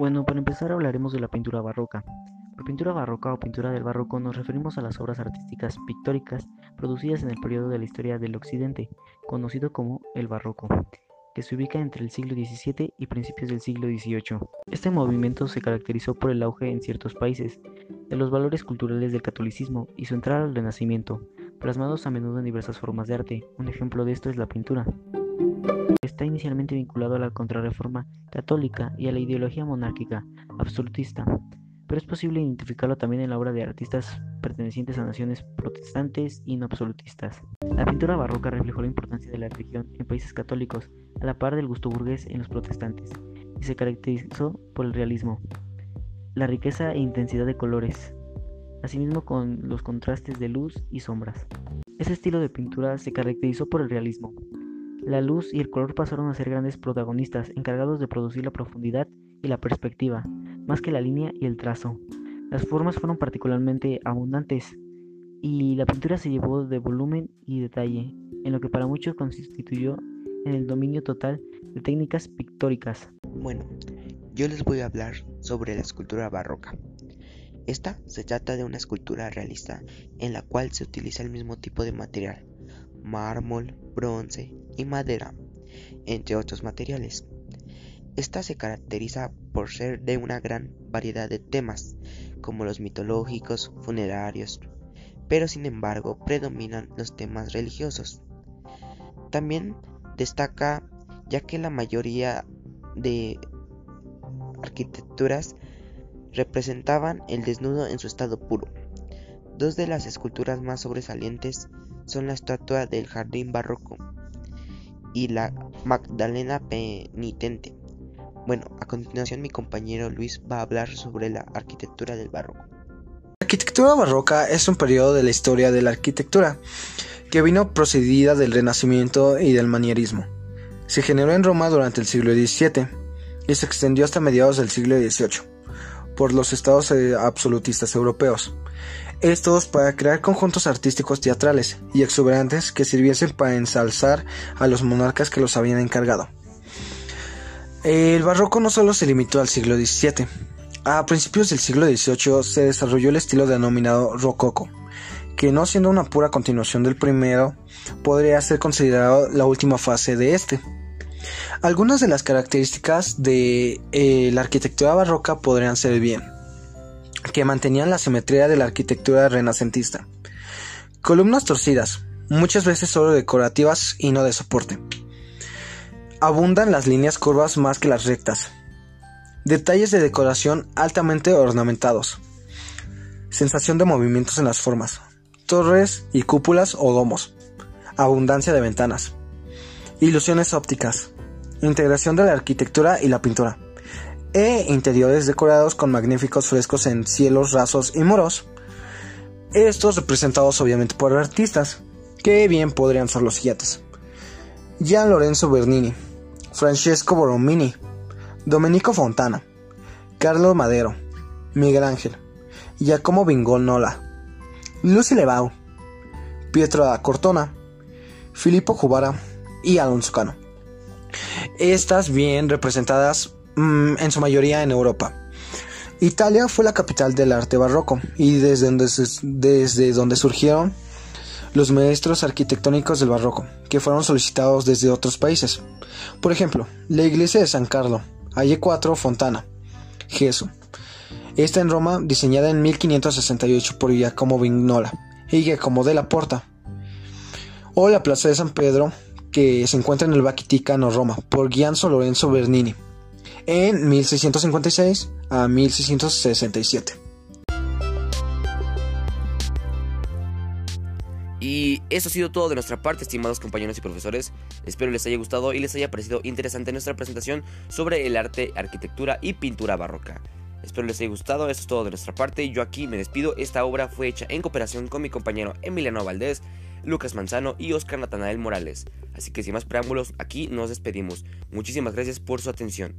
Bueno, para empezar hablaremos de la pintura barroca. Por pintura barroca o pintura del barroco nos referimos a las obras artísticas pictóricas producidas en el periodo de la historia del Occidente, conocido como el barroco, que se ubica entre el siglo XVII y principios del siglo XVIII. Este movimiento se caracterizó por el auge en ciertos países de los valores culturales del catolicismo y su entrada al renacimiento, plasmados a menudo en diversas formas de arte. Un ejemplo de esto es la pintura. Está inicialmente vinculado a la contrarreforma católica y a la ideología monárquica absolutista, pero es posible identificarlo también en la obra de artistas pertenecientes a naciones protestantes y no absolutistas. La pintura barroca reflejó la importancia de la religión en países católicos, a la par del gusto burgués en los protestantes, y se caracterizó por el realismo, la riqueza e intensidad de colores, asimismo con los contrastes de luz y sombras. Ese estilo de pintura se caracterizó por el realismo, la luz y el color pasaron a ser grandes protagonistas, encargados de producir la profundidad y la perspectiva, más que la línea y el trazo. Las formas fueron particularmente abundantes y la pintura se llevó de volumen y detalle, en lo que para muchos constituyó en el dominio total de técnicas pictóricas. Bueno, yo les voy a hablar sobre la escultura barroca. Esta se trata de una escultura realista en la cual se utiliza el mismo tipo de material, mármol, bronce y madera, entre otros materiales. Esta se caracteriza por ser de una gran variedad de temas, como los mitológicos, funerarios, pero sin embargo predominan los temas religiosos. También destaca ya que la mayoría de arquitecturas representaban el desnudo en su estado puro. Dos de las esculturas más sobresalientes son la estatua del jardín barroco y la Magdalena penitente. Bueno, a continuación mi compañero Luis va a hablar sobre la arquitectura del barroco. La arquitectura barroca es un periodo de la historia de la arquitectura que vino procedida del Renacimiento y del manierismo. Se generó en Roma durante el siglo XVII y se extendió hasta mediados del siglo XVIII por los estados eh, absolutistas europeos estos para crear conjuntos artísticos teatrales y exuberantes que sirviesen para ensalzar a los monarcas que los habían encargado. El barroco no solo se limitó al siglo XVII. A principios del siglo XVIII se desarrolló el estilo denominado rococo, que no siendo una pura continuación del primero, podría ser considerado la última fase de este. Algunas de las características de eh, la arquitectura barroca podrían ser bien que mantenían la simetría de la arquitectura renacentista. Columnas torcidas, muchas veces solo decorativas y no de soporte. Abundan las líneas curvas más que las rectas. Detalles de decoración altamente ornamentados. Sensación de movimientos en las formas. Torres y cúpulas o domos. Abundancia de ventanas. Ilusiones ópticas. Integración de la arquitectura y la pintura e interiores decorados con magníficos frescos en cielos rasos y muros. Estos representados obviamente por artistas, que bien podrían ser los siguientes. Gian Lorenzo Bernini, Francesco Borromini, Domenico Fontana, Carlo Madero, Miguel Ángel, Giacomo Nola, Lucy Lebau, Pietro da Cortona, Filippo Cubara y Alonso Cano. Estas bien representadas Mm, en su mayoría en Europa. Italia fue la capital del arte barroco y desde donde, desde donde surgieron los maestros arquitectónicos del barroco, que fueron solicitados desde otros países. Por ejemplo, la iglesia de San Carlo, Aye 4 Fontana, Gesù. Esta en Roma, diseñada en 1568 por Giacomo Vignola y Giacomo la Porta. O la plaza de San Pedro, que se encuentra en el Vaticano, Roma, por Gianzo Lorenzo Bernini en 1656 a 1667. Y eso ha sido todo de nuestra parte, estimados compañeros y profesores. Espero les haya gustado y les haya parecido interesante nuestra presentación sobre el arte, arquitectura y pintura barroca. Espero les haya gustado, eso es todo de nuestra parte. Yo aquí me despido. Esta obra fue hecha en cooperación con mi compañero Emiliano Valdés, Lucas Manzano y Oscar Natanael Morales. Así que sin más preámbulos, aquí nos despedimos. Muchísimas gracias por su atención.